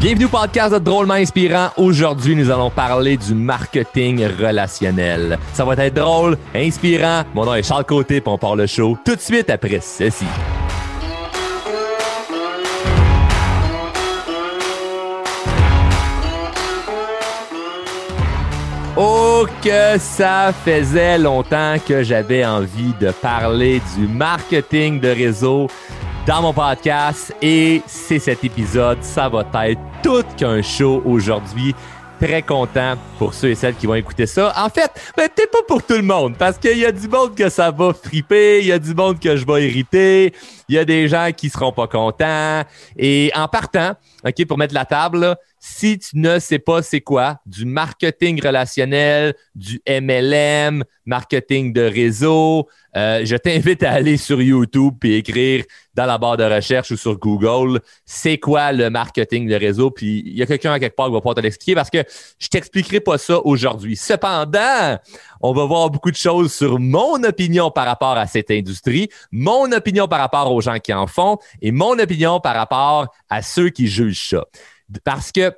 Bienvenue au podcast de Drôlement Inspirant. Aujourd'hui, nous allons parler du marketing relationnel. Ça va être drôle, inspirant. Mon nom est Charles Côté, puis on part le show tout de suite après ceci. Oh que ça faisait longtemps que j'avais envie de parler du marketing de réseau dans mon podcast et c'est cet épisode. Ça va être tout qu'un show aujourd'hui. Très content pour ceux et celles qui vont écouter ça. En fait, ben, peut-être pas pour tout le monde, parce qu'il y a du monde que ça va friper, il y a du monde que je vais irriter, il y a des gens qui seront pas contents. Et en partant, OK, pour mettre la table, si tu ne sais pas c'est quoi, du marketing relationnel, du MLM, marketing de réseau, euh, je t'invite à aller sur YouTube et écrire dans la barre de recherche ou sur Google c'est quoi le marketing de réseau? Puis il y a quelqu'un à quelque part qui va pouvoir te l'expliquer parce que je t'expliquerai pas ça aujourd'hui. Cependant, on va voir beaucoup de choses sur mon opinion par rapport à cette industrie, mon opinion par rapport aux gens qui en font et mon opinion par rapport à ceux qui jugent ça. Parce que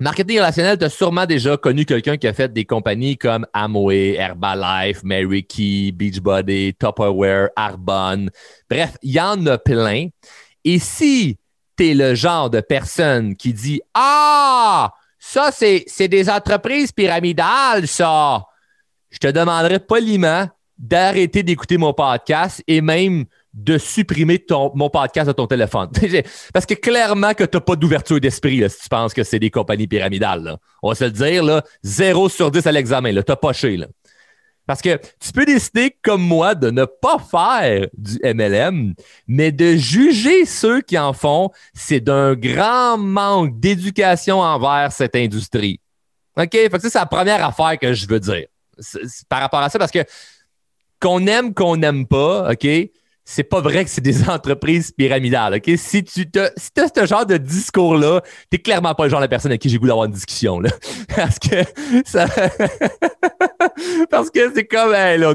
Marketing relationnel, tu as sûrement déjà connu quelqu'un qui a fait des compagnies comme Amway, Herbalife, Mary Key, Beachbody, Tupperware, Arbonne. Bref, il y en a plein. Et si tu es le genre de personne qui dit Ah, ça, c'est des entreprises pyramidales, ça, je te demanderais poliment d'arrêter d'écouter mon podcast et même de supprimer ton, mon podcast de ton téléphone. Parce que clairement que tu n'as pas d'ouverture d'esprit si tu penses que c'est des compagnies pyramidales. On va se le dire, là, 0 sur 10 à l'examen. Tu as poché. Là. Parce que tu peux décider, comme moi, de ne pas faire du MLM, mais de juger ceux qui en font, c'est d'un grand manque d'éducation envers cette industrie. OK? Fait que c'est la première affaire que je veux dire par rapport à ça, parce que qu'on aime, qu'on n'aime pas, OK? C'est pas vrai que c'est des entreprises pyramidales. OK? Si tu te, si as ce genre de discours-là, t'es clairement pas le genre de personne avec qui j'ai goût d'avoir une discussion. Là. Parce que ça. Parce que c'est comme hey, là,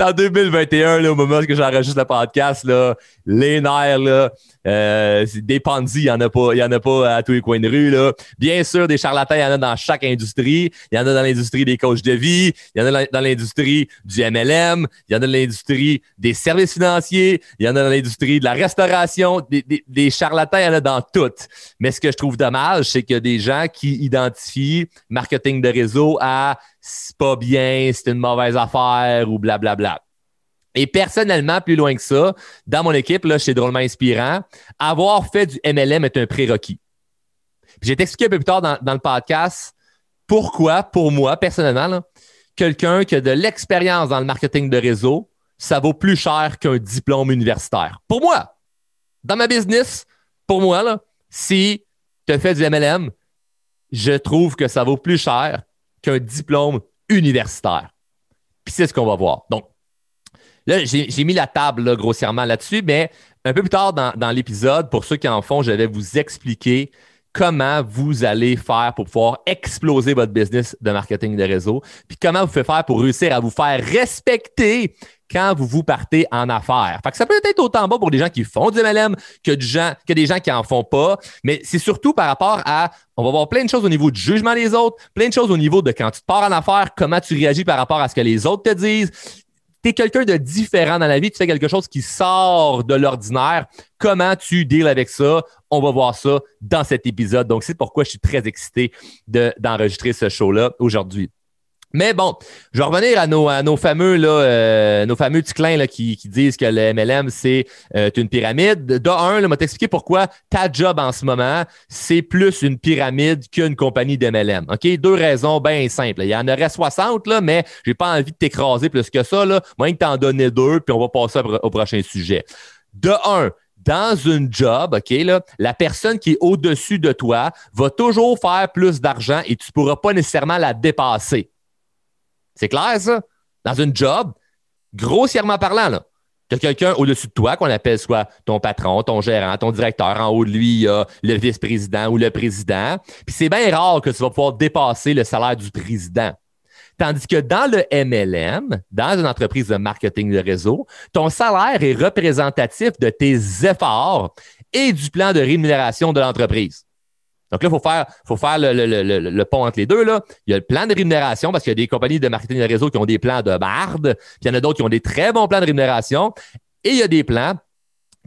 en 2021, là, au moment où j'enregistre le podcast, là, les nerfs, là, euh, des pandis, il n'y en, a pas, y en a pas à tous les coins de rue. Là. Bien sûr, des charlatans, il y en a dans chaque industrie. Il y en a dans l'industrie des coachs de vie, il y en a dans l'industrie du MLM, il y en a dans l'industrie des services financiers, il y en a dans l'industrie de la restauration. Des, des, des charlatans, il y en a dans toutes. Mais ce que je trouve dommage, c'est a des gens qui identifient marketing de réseau à c'est pas bien, c'est une mauvaise affaire ou blablabla. Et personnellement, plus loin que ça, dans mon équipe, là, chez Drôlement Inspirant, avoir fait du MLM est un prérequis. J'ai expliqué un peu plus tard dans, le podcast pourquoi, pour moi, personnellement, quelqu'un qui a de l'expérience dans le marketing de réseau, ça vaut plus cher qu'un diplôme universitaire. Pour moi, dans ma business, pour moi, si tu as fait du MLM, je trouve que ça vaut plus cher qu'un diplôme universitaire. Puis c'est ce qu'on va voir. Donc, là, j'ai mis la table grossièrement là-dessus, mais un peu plus tard dans, dans l'épisode, pour ceux qui en font, je vais vous expliquer comment vous allez faire pour pouvoir exploser votre business de marketing de réseau, puis comment vous faites faire pour réussir à vous faire respecter quand vous vous partez en affaires. Fait que ça peut être autant bon pour des gens qui font du MLM que, gens, des gens qui en font pas, mais c'est surtout par rapport à, on va voir plein de choses au niveau du jugement des autres, plein de choses au niveau de quand tu pars en affaires, comment tu réagis par rapport à ce que les autres te disent, tu es quelqu'un de différent dans la vie, tu fais quelque chose qui sort de l'ordinaire. Comment tu deals avec ça? On va voir ça dans cet épisode. Donc, c'est pourquoi je suis très excité d'enregistrer ce show-là aujourd'hui. Mais bon, je vais revenir à nos, à nos fameux là, euh, nos fameux ticlins là, qui, qui disent que le MLM, c'est euh, une pyramide. De un, m'a t'expliquer pourquoi ta job en ce moment, c'est plus une pyramide qu'une compagnie de MLM. OK? Deux raisons bien simples. Il y en aurait 60, là, mais j'ai pas envie de t'écraser plus que ça. Là. Moins que t'en donner deux, puis on va passer au prochain sujet. De un, dans une job, OK, là, la personne qui est au-dessus de toi va toujours faire plus d'argent et tu pourras pas nécessairement la dépasser. C'est clair, ça? Dans une job, grossièrement parlant, là, quelqu'un au-dessus de toi qu'on appelle soit ton patron, ton gérant, ton directeur. En haut de lui, il y a le vice-président ou le président. Puis c'est bien rare que tu vas pouvoir dépasser le salaire du président. Tandis que dans le MLM, dans une entreprise de marketing de réseau, ton salaire est représentatif de tes efforts et du plan de rémunération de l'entreprise. Donc là, il faut faire, faut faire le, pont entre les deux. Là. Il y a le plan de rémunération parce qu'il y a des compagnies de marketing de réseau qui ont des plans de barde, puis il y en a d'autres qui ont des très bons plans de rémunération. Et il y a des plans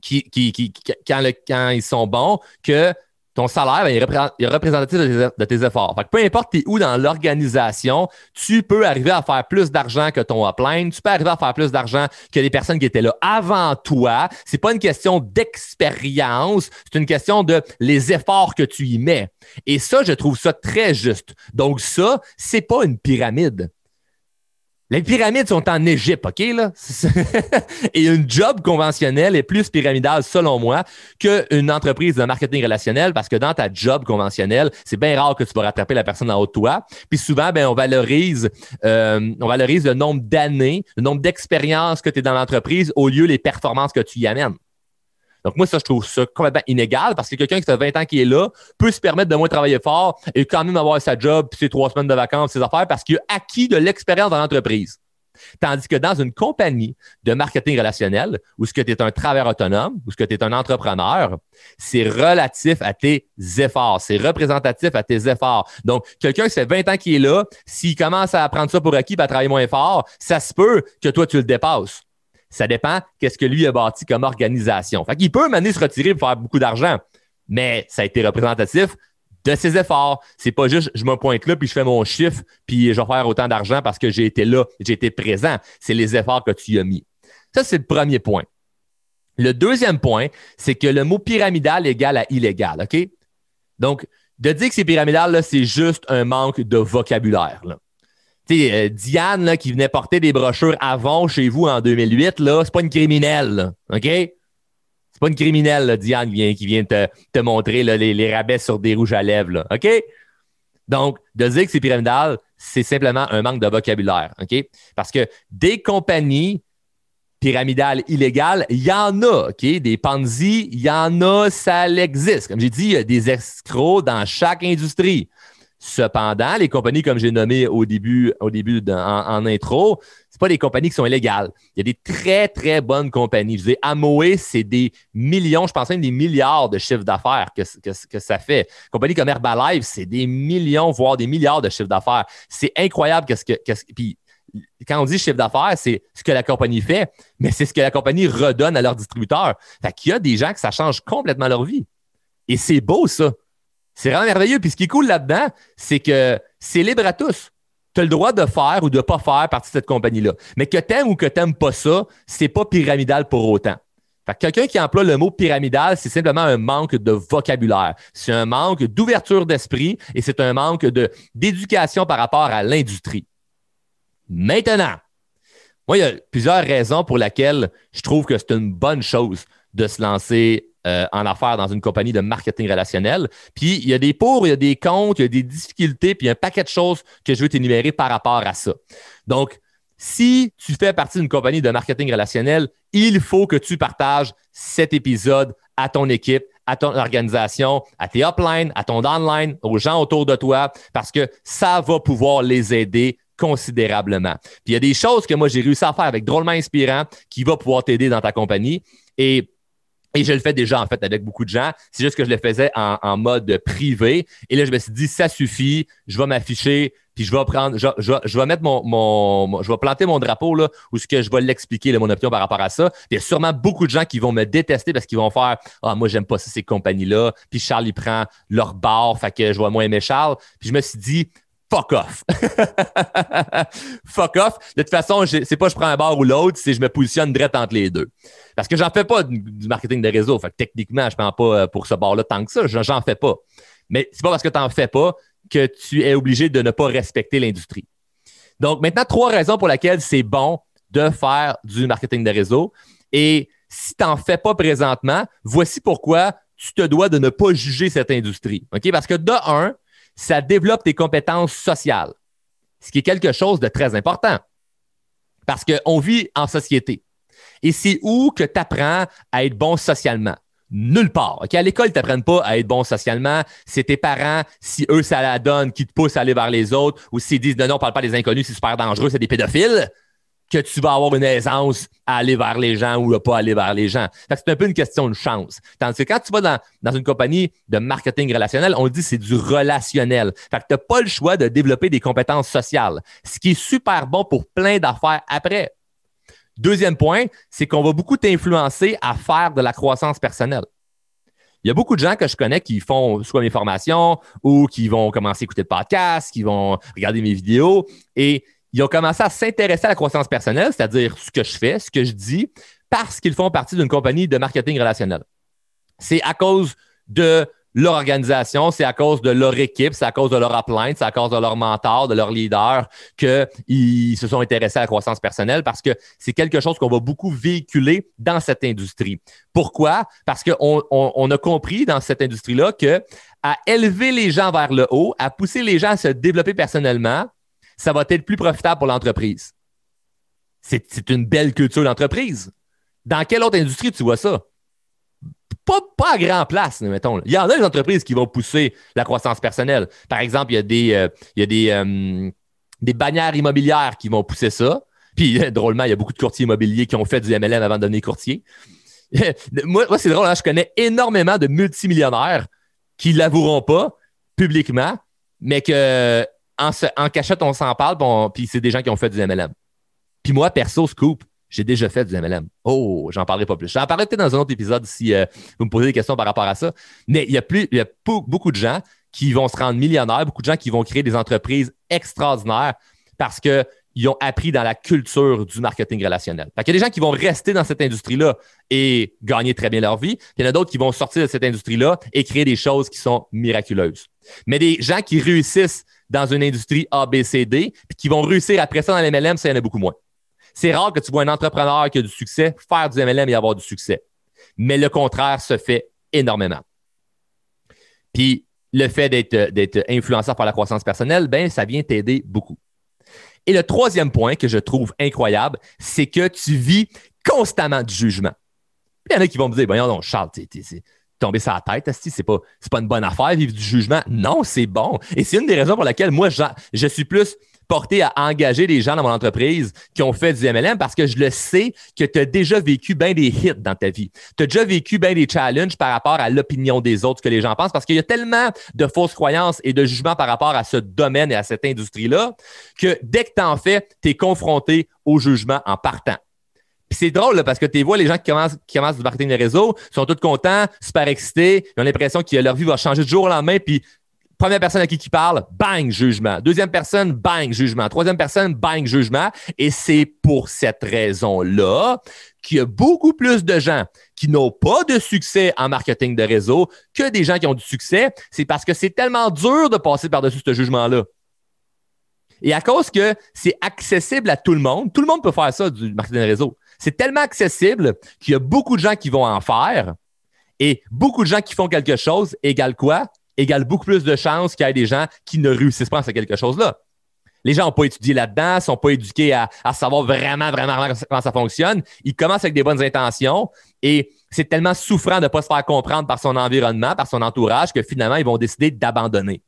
qui, qui, qui, quand, quand ils sont bons, que ton salaire, ben, est représentatif de tes, efforts. Fait que peu importe où dans l'organisation, tu peux arriver à faire plus d'argent que ton upline, tu peux arriver à faire plus d'argent que les personnes qui étaient là avant toi. C'est pas une question d'expérience, c'est une question de les efforts que tu y mets. Et ça, je trouve ça très juste. Donc ça, c'est pas une pyramide. Les pyramides sont en Égypte, OK? Là? Et une job conventionnelle est plus pyramidale, selon moi, qu'une entreprise de marketing relationnel parce que dans ta job conventionnelle, c'est bien rare que tu vas rattraper la personne en haut de toi. Puis souvent, ben, on valorise, euh, on valorise le nombre d'années, le nombre d'expériences que tu es dans l'entreprise au lieu des performances que tu y amènes. Donc, moi, ça, je trouve ça complètement inégal parce que quelqu'un qui fait 20 ans qui est là peut se permettre de moins travailler fort et quand même avoir sa job, ses trois semaines de vacances, ses affaires, parce qu'il a acquis de l'expérience dans l'entreprise. Tandis que dans une compagnie de marketing relationnel, où ce que tu es un travailleur autonome, où ce que tu es un entrepreneur, c'est relatif à tes efforts, c'est représentatif à tes efforts. Donc, quelqu'un qui fait 20 ans qui est là, s'il commence à prendre ça pour acquis, à travailler moins fort, ça se peut que toi, tu le dépasses. Ça dépend qu'est-ce que lui a bâti comme organisation. Fait qu'il peut mener se retirer pour faire beaucoup d'argent, mais ça a été représentatif de ses efforts. C'est pas juste je me pointe là puis je fais mon chiffre puis je vais faire autant d'argent parce que j'ai été là, j'ai été présent. C'est les efforts que tu as mis. Ça, c'est le premier point. Le deuxième point, c'est que le mot pyramidal égale à illégal, OK? Donc, de dire que c'est pyramidal, c'est juste un manque de vocabulaire. Là. Sais, euh, Diane qui venait porter des brochures avant chez vous en 2008, là, c'est pas une criminelle, OK? C'est pas une criminelle, Diane, qui vient, te, te montrer les, les, rabais sur des rouges à lèvres, là, OK? Donc, de dire que c'est pyramidal, c'est simplement un manque de vocabulaire, OK? Parce que des compagnies pyramidales illégales, il y en a, OK? Des Ponzi, il y en a, ça existe. Comme j'ai dit, il y a des escrocs dans chaque industrie. Cependant, les compagnies, comme j'ai nommé au début, au début en, intro, c'est pas des compagnies qui sont illégales. Il y a des très, très bonnes compagnies. Je dis, Amway, c'est des millions, je pense même des milliards de chiffres d'affaires que, ça fait. Compagnie comme Herbalife, c'est des millions, voire des milliards de chiffres d'affaires. C'est incroyable qu'est-ce que, qu'est-ce, puis quand on dit chiffre d'affaires, c'est ce que la compagnie fait, mais c'est ce que la compagnie redonne à leurs distributeurs. Fait qu'il y a des gens que ça change complètement leur vie. Et c'est beau, ça. C'est vraiment merveilleux. Puis ce qui est cool là-dedans, c'est que c'est libre à tous. Tu as le droit de faire ou de ne pas faire partie de cette compagnie-là. Mais que tu aimes ou que tu n'aimes pas ça, c'est pas pyramidal pour autant. Quelqu'un qui emploie le mot pyramidal, c'est simplement un manque de vocabulaire. C'est un manque d'ouverture d'esprit et c'est un manque d'éducation par rapport à l'industrie. Maintenant, moi, il y a plusieurs raisons pour lesquelles je trouve que c'est une bonne chose de se lancer euh, en affaires dans une compagnie de marketing relationnel. Puis il y a des pour, il y a des contre, il y a des difficultés, puis il y a un paquet de choses que je veux t'énumérer par rapport à ça. Donc, si tu fais partie d'une compagnie de marketing relationnel, il faut que tu partages cet épisode à ton équipe, à ton organisation, à tes uplines, à ton downline, aux gens autour de toi, parce que ça va pouvoir les aider considérablement. Puis il y a des choses que moi j'ai réussi à faire avec drôlement inspirant qui va pouvoir t'aider dans ta compagnie. Et et je le fais déjà, en fait, avec beaucoup de gens. C'est juste que je le faisais en, mode privé. Et là, je me suis dit, ça suffit, je vais m'afficher, puis je vais prendre, je, je, vais mettre mon, mon, je vais planter mon drapeau, là, où ce que je vais l'expliquer, mon opinion par rapport à ça. Puis il y a sûrement beaucoup de gens qui vont me détester parce qu'ils vont faire, ah, moi, j'aime pas ça, ces compagnies-là. Puis Charles, il prend leur bar, fait que je vais moins aimer Charles. Puis je me suis dit, fuck off. fuck off. De toute façon, c'est pas je prends un bar ou l'autre, c'est je me positionne direct entre les deux. Parce que j'en fais pas du marketing de réseau. Fait que techniquement, je prends pas euh, pour ce bar-là tant que ça. J'en fais pas. Mais c'est pas parce que tu n'en fais pas que tu es obligé de ne pas respecter l'industrie. Donc, maintenant, trois raisons pour lesquelles c'est bon de faire du marketing de réseau. Et si tu n'en fais pas présentement, voici pourquoi tu te dois de ne pas juger cette industrie. Parce que de un, ça développe tes compétences sociales, ce qui est quelque chose de très important. Parce qu'on vit en société. Et c'est où que tu apprends à être bon socialement? Nulle part. À l'école, ils t'apprennent pas à être bon socialement. C'est tes parents, si eux, ça la donne, qui te poussent à aller vers les autres, ou s'ils disent non, non, parle pas des inconnus, c'est super dangereux, c'est des pédophiles, que tu vas avoir une aisance à aller vers les gens ou à pas aller vers les gens. c'est un peu une question de chance. Tandis que quand tu vas dans, une compagnie de marketing relationnel, on dit c'est du relationnel. Fait que tu n'as pas le choix de développer des compétences sociales, ce qui est super bon pour plein d'affaires après. Deuxième point, c'est qu'on va beaucoup t'influencer à faire de la croissance personnelle. Il y a beaucoup de gens que je connais qui font soit mes formations ou qui vont commencer à écouter le podcast, qui vont regarder mes vidéos et ils ont commencé à s'intéresser à la croissance personnelle, c'est-à-dire ce que je fais, ce que je dis, parce qu'ils font partie d'une compagnie de marketing relationnel. C'est à cause de leur organisation, c'est à cause de leur équipe, c'est à cause de leur upline, c'est à cause de leur mentor, de leur leader qu'ils se sont intéressés à la croissance personnelle parce que c'est quelque chose qu'on va beaucoup véhiculer dans cette industrie. Pourquoi? Parce qu'on on, a compris dans cette industrie-là que à élever les gens vers le haut, à pousser les gens à se développer personnellement, ça va être plus profitable pour l'entreprise. C'est une belle culture d'entreprise. Dans quelle autre industrie tu vois ça? pas, à grand place, mettons. Il y en a des entreprises qui vont pousser la croissance personnelle. Par exemple, il y a des, euh, il y a des, euh, des bannières immobilières qui vont pousser ça. Puis, drôlement, il y a beaucoup de courtiers immobiliers qui ont fait du MLM avant de devenir courtier. moi, moi c'est drôle, hein, je connais énormément de multimillionnaires qui ne l'avoueront pas publiquement, mais que en, cachette, on s'en parle, puis c'est des gens qui ont fait du MLM. Puis moi, perso, scoop, j'ai déjà fait du MLM. Oh, j'en parlerai pas plus. J'en parlerai peut-être dans un autre épisode si euh, vous me posez des questions par rapport à ça. Mais il y a, plus, il y a beaucoup de gens qui vont se rendre millionnaires, beaucoup de gens qui vont créer des entreprises extraordinaires parce qu'ils ont appris dans la culture du marketing relationnel. il y a des gens qui vont rester dans cette industrie-là et gagner très bien leur vie. Il y en a d'autres qui vont sortir de cette industrie-là et créer des choses qui sont miraculeuses. Mais des gens qui réussissent dans une industrie ABCD puis qui vont réussir après ça dans l'MLM, ça y en a beaucoup moins. C'est rare que tu vois un entrepreneur qui a du succès faire du MLM et avoir du succès. Mais le contraire se fait énormément. Puis le fait d'être influenceur par la croissance personnelle, ben, ça vient t'aider beaucoup. Et le troisième point que je trouve incroyable, c'est que tu vis constamment du jugement. il y en a qui vont me dire, voyons donc, Charles, t'es tombé sur la tête, c'est pas, pas une bonne affaire, vivre du jugement. Non, c'est bon. Et c'est une des raisons pour laquelle moi, je suis plus porté à engager des gens dans mon entreprise qui ont fait du MLM parce que je le sais que tu as déjà vécu bien des hits dans ta vie. Tu as déjà vécu bien des challenges par rapport à l'opinion des autres, que les gens pensent, parce qu'il y a tellement de fausses croyances et de jugements par rapport à ce domaine et à cette industrie-là que dès que tu en fais, tu es confronté au jugement en partant. C'est drôle parce que tu vois les gens qui commencent, qui commencent du marketing de réseau, sont tous contents, super excités, ils ont l'impression que leur vie va changer de jour au lendemain, puis Première personne à qui qui parle, bang, jugement. Deuxième personne, bang, jugement. Troisième personne, bang, jugement. Et c'est pour cette raison-là qu'il y a beaucoup plus de gens qui n'ont pas de succès en marketing de réseau que des gens qui ont du succès. C'est parce que c'est tellement dur de passer par-dessus ce jugement-là. Et à cause que c'est accessible à tout le monde, tout le monde peut faire ça du marketing de réseau. C'est tellement accessible qu'il y a beaucoup de gens qui vont en faire et beaucoup de gens qui font quelque chose égale quoi? égale beaucoup plus de chances qu'il y ait des gens qui ne réussissent pas à faire quelque chose-là. Les gens n'ont pas étudié là-dedans, ne sont pas éduqués à, savoir vraiment, vraiment, vraiment comment ça fonctionne. Ils commencent avec des bonnes intentions et c'est tellement souffrant de ne pas se faire comprendre par son environnement, par son entourage, que finalement, ils vont décider d'abandonner.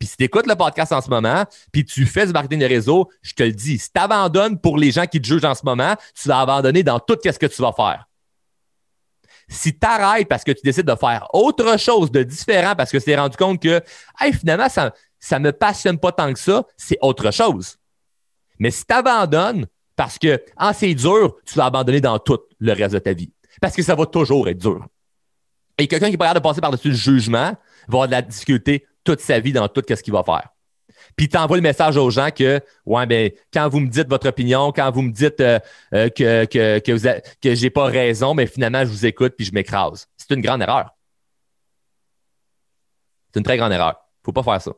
Puis si tu écoutes le podcast en ce moment, puis tu fais du marketing de réseau, je te le dis, si tu abandonnes pour les gens qui te jugent en ce moment, tu vas abandonner dans tout ce que tu vas faire. Si tu arrêtes parce que tu décides de faire autre chose de différent parce que tu t'es rendu compte que finalement, ça ne me passionne pas tant que ça, c'est autre chose. Mais si tu abandonnes parce que ah, c'est dur, tu vas abandonner dans tout le reste de ta vie. Parce que ça va toujours être dur. Et quelqu'un qui est de passer par-dessus le jugement va avoir de la difficulté toute sa vie dans tout ce qu'il va faire puis tu envoies le message aux gens que, ouais, ben, quand vous me dites votre opinion, quand vous me dites euh, euh, que, que, que, j'ai pas raison, mais finalement, je vous écoute puis je m'écrase. C'est une grande erreur. C'est une très grande erreur. Faut pas faire ça.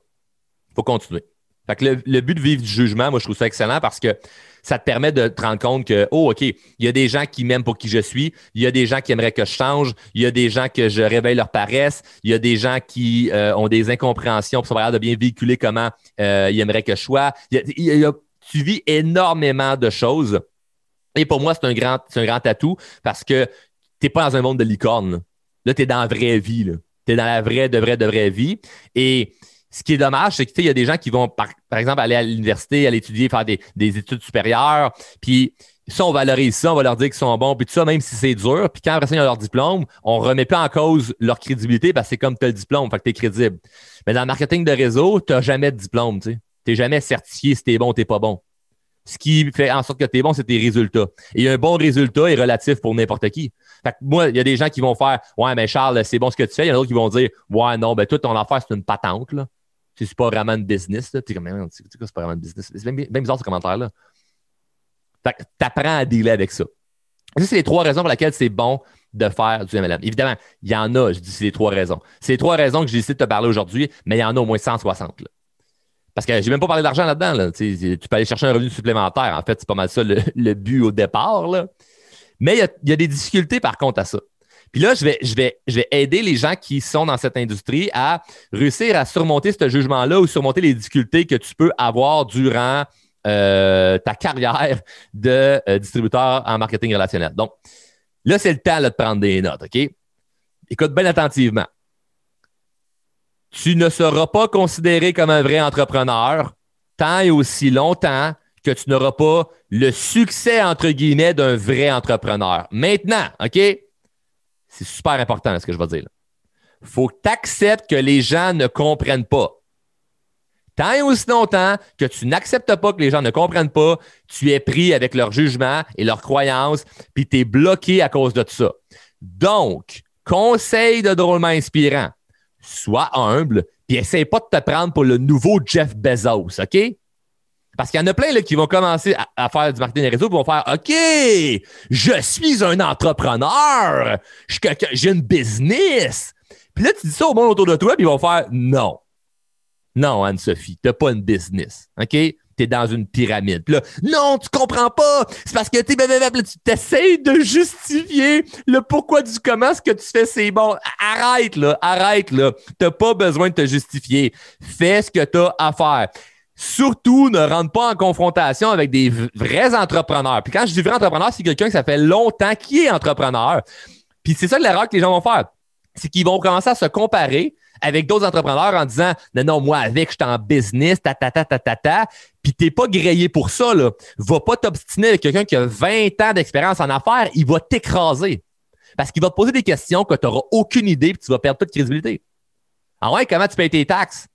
Faut continuer. Fait que le, but de vivre du jugement, moi, je trouve ça excellent parce que ça te permet de te rendre compte que, oh, OK, il y a des gens qui m'aiment pour qui je suis, il y a des gens qui aimeraient que je change, il y a des gens que je réveille leur paresse, il y a des gens qui euh, ont des incompréhensions pour savoir de bien véhiculer comment euh, ils aimeraient que je sois. tu vis énormément de choses. Et pour moi, c'est un grand, c'est un grand atout parce que tu n'es pas dans un monde de licorne. Là, tu es dans la vraie vie. Tu es dans la vraie, de vraie, de vraie vie. Et Ce qui est dommage, c'est qu'il y a des gens qui vont, par, exemple, aller à l'université, aller étudier, faire des, études supérieures, puis ça, on valorise ça, on va leur dire qu'ils sont bons, puis ça, même si c'est dur. Puis quand après ça, ils ont leur diplôme, on remet pas en cause leur crédibilité parce que c'est comme tu as le diplôme, fait que tu es crédible. Mais dans le marketing de réseau, tu n'as jamais de diplôme, tu n'es jamais certifié si tu es bon ou tu pas bon. Ce qui fait en sorte que tu es bon, c'est tes résultats. Et un bon résultat est relatif pour n'importe qui. Fait que moi, il y a des gens qui vont faire Ouais, mais Charles, c'est bon ce que tu fais. Il y en a d'autres qui vont dire Ouais, non, ben, toute ton affaire, c'est une patente. Là. C'est pas vraiment une business. Sais, comme, c'est pas vraiment une business? C'est bien, bizarre ce commentaire-là. Fait que tu apprends à dealer avec ça. Ça, c'est les trois raisons pour lesquelles c'est bon de faire du MLM. Évidemment, il y en a, je dis c'est les trois raisons. C'est les trois raisons que j'ai décidé de te parler aujourd'hui, mais il y en a au moins 160. Parce que j'ai même pas parlé d'argent là-dedans. Tu, peux aller chercher un revenu supplémentaire. En fait, c'est pas mal ça le, but au départ. Mais il y, a, des difficultés par contre à ça. Puis là, je vais, aider les gens qui sont dans cette industrie à réussir à surmonter ce jugement-là ou surmonter les difficultés que tu peux avoir durant euh, ta carrière de euh, distributeur en marketing relationnel. Donc, là, c'est le temps de prendre des notes, OK? Écoute bien attentivement tu ne seras pas considéré comme un vrai entrepreneur tant et aussi longtemps que tu n'auras pas le succès, entre guillemets, d'un vrai entrepreneur. Maintenant, OK? C'est super important ce que je vais dire. Il faut que tu acceptes que les gens ne comprennent pas. Tant et aussi longtemps que tu n'acceptes pas que les gens ne comprennent pas, tu es pris avec leur jugement et leurs croyances, puis tu es bloqué à cause de ça. Donc, conseil de drôlement inspirant sois humble, puis essaye pas de te prendre pour le nouveau Jeff Bezos, OK? Parce qu'il y en a plein là, qui vont commencer à, faire du marketing réseau, puis vont faire OK, je suis un entrepreneur, j'ai une business. Puis là, tu dis ça au monde autour de toi, puis ils vont faire non. Non, Anne-Sophie, tu n'as pas une business. OK? tu es dans une pyramide. Non, tu comprends pas. C'est parce que tu t'essayes de justifier le pourquoi du comment ce que tu fais, c'est bon. Arrête, là. Arrête, là. T'as pas besoin de te justifier. Fais ce que tu as à faire. Surtout, ne rentre pas en confrontation avec des vrais entrepreneurs. Puis quand je dis vrai entrepreneur, c'est quelqu'un qui ça fait longtemps qui est entrepreneur. Puis c'est ça l'erreur que les gens vont faire. C'est qu'ils vont commencer à se comparer avec d'autres entrepreneurs en disant non, non, moi, avec, je suis en business, ta, ta, ta, ta, ta, ta. Puis t'es pas grillé pour ça, là. Va pas t'obstiner avec quelqu'un qui a 20 ans d'expérience en affaires, il va t'écraser. Parce qu'il va te poser des questions que tu n'auras aucune idée et tu vas perdre toute crédibilité. Ah ouais, comment tu payes tes taxes?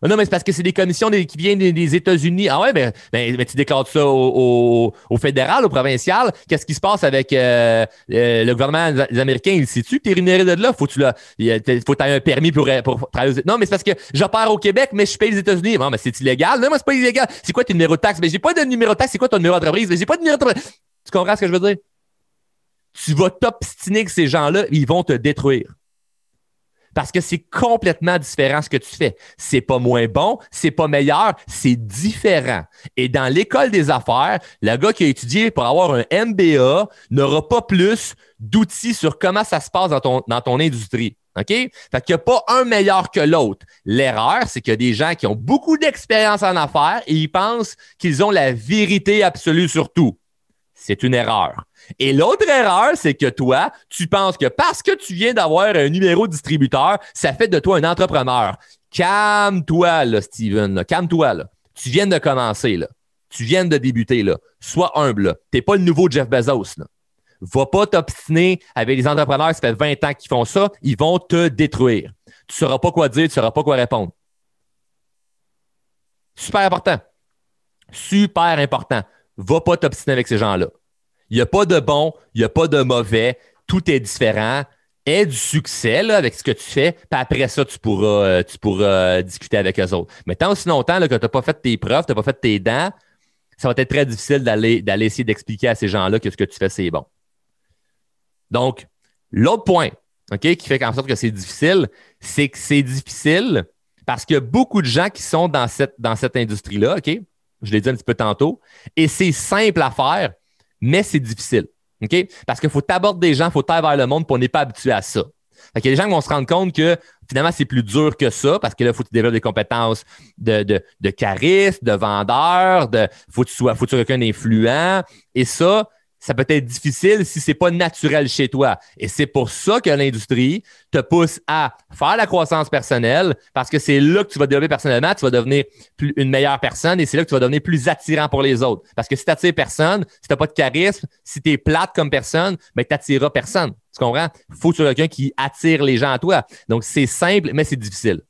Ah non, mais c'est parce que c'est des commissions qui viennent des, États-Unis. Ah ouais, mais, ben, ben, tu déclares ça au, fédéral, au provincial. Qu'est-ce qui se passe avec euh, euh, le gouvernement des Américains? Il sait-tu que tu es rémunéré de là? Là? Faut tu aies un permis pour, pour travailler aux Non, mais c'est parce que j'opère au Québec, mais je paye les États-Unis. Non, mais c'est illégal. Non, moi, c'est pas illégal. C'est quoi ton numéro de taxe? Mais j'ai pas de numéro de taxe. C'est quoi ton numéro d'entreprise? Mais j'ai pas de numéro d'entreprise. Tu comprends ce que je veux dire? Tu vas t'obstiner que ces gens-là, ils vont te détruire parce que c'est complètement différent ce que tu fais. C'est pas moins bon, c'est pas meilleur, c'est différent. Et dans l'école des affaires, le gars qui a étudié pour avoir un MBA n'aura pas plus d'outils sur comment ça se passe dans ton, industrie. OK? Fait qu'il n'y a pas un meilleur que l'autre. L'erreur, c'est qu'il y a des gens qui ont beaucoup d'expérience en affaires et ils pensent qu'ils ont la vérité absolue sur tout. C'est une erreur. Et l'autre erreur, c'est que toi, tu penses que parce que tu viens d'avoir un numéro distributeur, ça fait de toi un entrepreneur. Calme-toi, Steven. Calme-toi, là. Tu viens de commencer, là. Tu viens de débuter, là. Sois humble, là. T'es pas le nouveau Jeff Bezos, là. Va pas t'obstiner avec les entrepreneurs qui fait 20 ans qu'ils font ça. Ils vont te détruire. Tu sauras pas quoi dire, tu sauras pas quoi répondre. Super important. Super important. Va pas t'obstiner avec ces gens-là. Il n'y a pas de bon, il n'y a pas de mauvais. Tout est différent. Aie du succès avec ce que tu fais, puis après ça, tu pourras, euh, euh, discuter avec eux autres. Mais tant aussi longtemps que tu n'as pas fait tes preuves, tu n'as pas fait tes dents, ça va être très difficile d'aller, d'aller essayer d'expliquer à ces gens-là que ce que tu fais, c'est bon. Donc, l'autre point ok, qui fait en sorte que c'est difficile, c'est que c'est difficile parce qu'il y a beaucoup de gens qui sont dans cette, dans cette industrie-là, OK? Je l'ai dit un petit peu tantôt, et c'est simple à faire, mais c'est difficile. OK? Parce qu'il faut t'aborder des gens, il faut t'aller vers le monde, pour on n'est pas habitué à ça. Fait a des gens qui vont se rendre compte que finalement, c'est plus dur que ça parce que là, il faut que tu développes des compétences de, de, de charisme, de vendeur, de faut que tu faut que tu sois quelqu'un d'influent. Et ça, ça peut être difficile si c'est pas naturel chez toi. Et c'est pour ça que l'industrie te pousse à faire la croissance personnelle parce que c'est là que tu vas développer personnellement, tu vas devenir une meilleure personne et c'est là que tu vas devenir plus attirant pour les autres. Parce que si tu personne, si tu pas de charisme, si tu plate comme personne, ben, tu n'attireras personne. Tu comprends? Faut que tu quelqu'un qui attire les gens à toi. Donc, c'est simple, mais c'est difficile.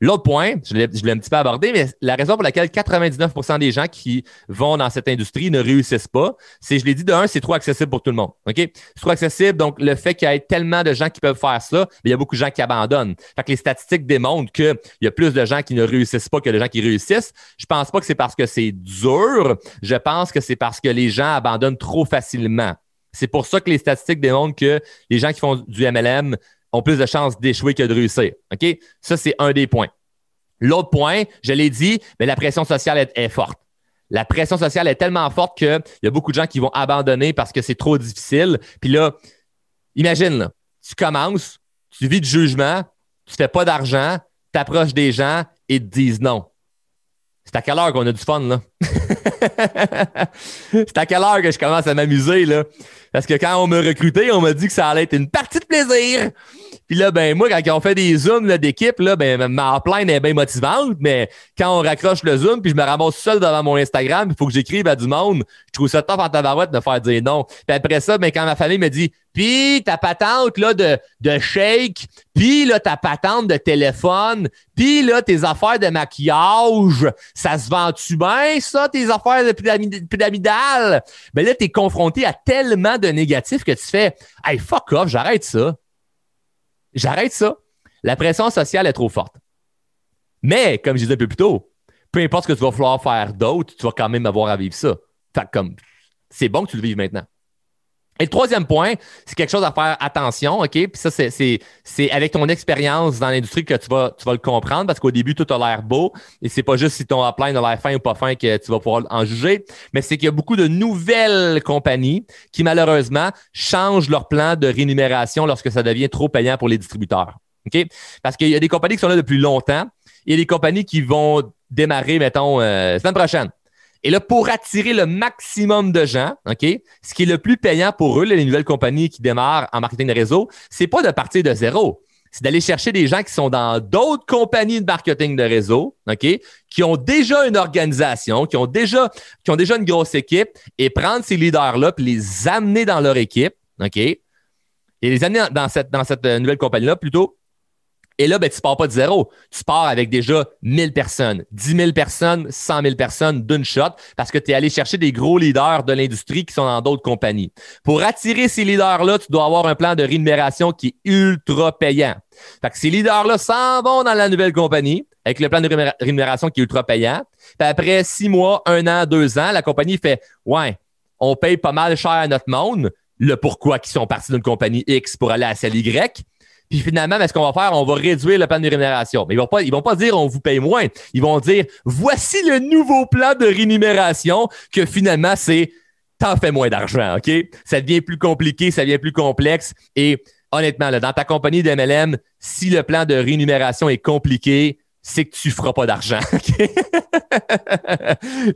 L'autre point, je l'ai, un petit peu abordé, mais la raison pour laquelle 99% des gens qui vont dans cette industrie ne réussissent pas, c'est, je l'ai dit, de un, c'est trop accessible pour tout le monde. OK? C'est trop accessible. Donc, le fait qu'il y ait tellement de gens qui peuvent faire ça, il y a beaucoup de gens qui abandonnent. Fait que les statistiques démontrent qu'il y a plus de gens qui ne réussissent pas que de gens qui réussissent. Je pense pas que c'est parce que c'est dur. Je pense que c'est parce que les gens abandonnent trop facilement. C'est pour ça que les statistiques démontrent que les gens qui font du MLM ont plus de chances d'échouer que de réussir. OK? Ça, c'est un des points. L'autre point, je l'ai dit, mais la pression sociale est, forte. La pression sociale est tellement forte qu'il y a beaucoup de gens qui vont abandonner parce que c'est trop difficile. Puis là, imagine, tu commences, tu vis de jugement, tu fais pas d'argent, tu approches des gens et te disent non. C'est à quelle heure qu'on a du fun, là? c'est à quelle heure que je commence à m'amuser, là? Parce que quand on m'a recruté, on m'a dit que ça allait être une partie de plaisir. Puis là, ben moi, quand on fait des zooms d'équipe, là, ben ma plainte est bien motivante, mais quand on raccroche le zoom, puis je me ramasse seul devant mon Instagram, il faut que j'écrive à du monde, je trouve ça top en tabarouette de faire dire non. Puis après ça, ben quand ma famille me dit puis ta patente là, de, de shake, puis là, ta patente de téléphone, puis là, tes affaires de maquillage, ça se vend-tu bien, ça, tes affaires de pyramidal? Ben là, t'es confronté à tellement de négatifs que tu fais Hey, fuck off, j'arrête ça. J'arrête ça. La pression sociale est trop forte. Mais, comme je disais un peu plus tôt, peu importe ce que tu vas falloir faire d'autre, tu vas quand même avoir à vivre ça. Fait comme, c'est bon que tu le vives maintenant. Et le troisième point, c'est quelque chose à faire attention, OK? Puis ça, c'est avec ton expérience dans l'industrie que tu vas, tu vas le comprendre parce qu'au début, tout a l'air beau et c'est pas juste si ton upline a l'air fin ou pas fin que tu vas pouvoir en juger, mais c'est qu'il y a beaucoup de nouvelles compagnies qui, malheureusement, changent leur plan de rémunération lorsque ça devient trop payant pour les distributeurs. OK? Parce qu'il y a des compagnies qui sont là depuis longtemps et des compagnies qui vont démarrer, mettons, euh, semaine prochaine. Et là, pour attirer le maximum de gens, OK, ce qui est le plus payant pour eux, les nouvelles compagnies qui démarrent en marketing de réseau, c'est pas de partir de zéro. C'est d'aller chercher des gens qui sont dans d'autres compagnies de marketing de réseau, OK, qui ont déjà une organisation, qui ont déjà, qui ont déjà une grosse équipe et prendre ces leaders-là puis les amener dans leur équipe, OK, et les amener dans cette, dans cette nouvelle compagnie-là plutôt et là, ben, tu pars pas de zéro. Tu pars avec déjà 1000 personnes, 10 000 personnes, 100 000 personnes d'une shot parce que tu es allé chercher des gros leaders de l'industrie qui sont dans d'autres compagnies. Pour attirer ces leaders-là, tu dois avoir un plan de rémunération qui est ultra payant. Fait que ces leaders-là s'en vont dans la nouvelle compagnie avec le plan de rémunération qui est ultra payant. Puis après six mois, un an, deux ans, la compagnie fait Ouais, on paye pas mal cher à notre monde. Le pourquoi qu'ils sont partis d'une compagnie X pour aller à celle Y. Puis finalement, ce qu'on va faire, on va réduire le plan de rémunération. Mais ils vont pas, ils vont pas dire on vous paye moins. Ils vont dire voici le nouveau plan de rémunération que finalement c'est t'en fais moins d'argent, OK? Ça devient plus compliqué, ça devient plus complexe. Et honnêtement, là, dans ta compagnie de MLM, si le plan de rémunération est compliqué, c'est que tu feras pas d'argent.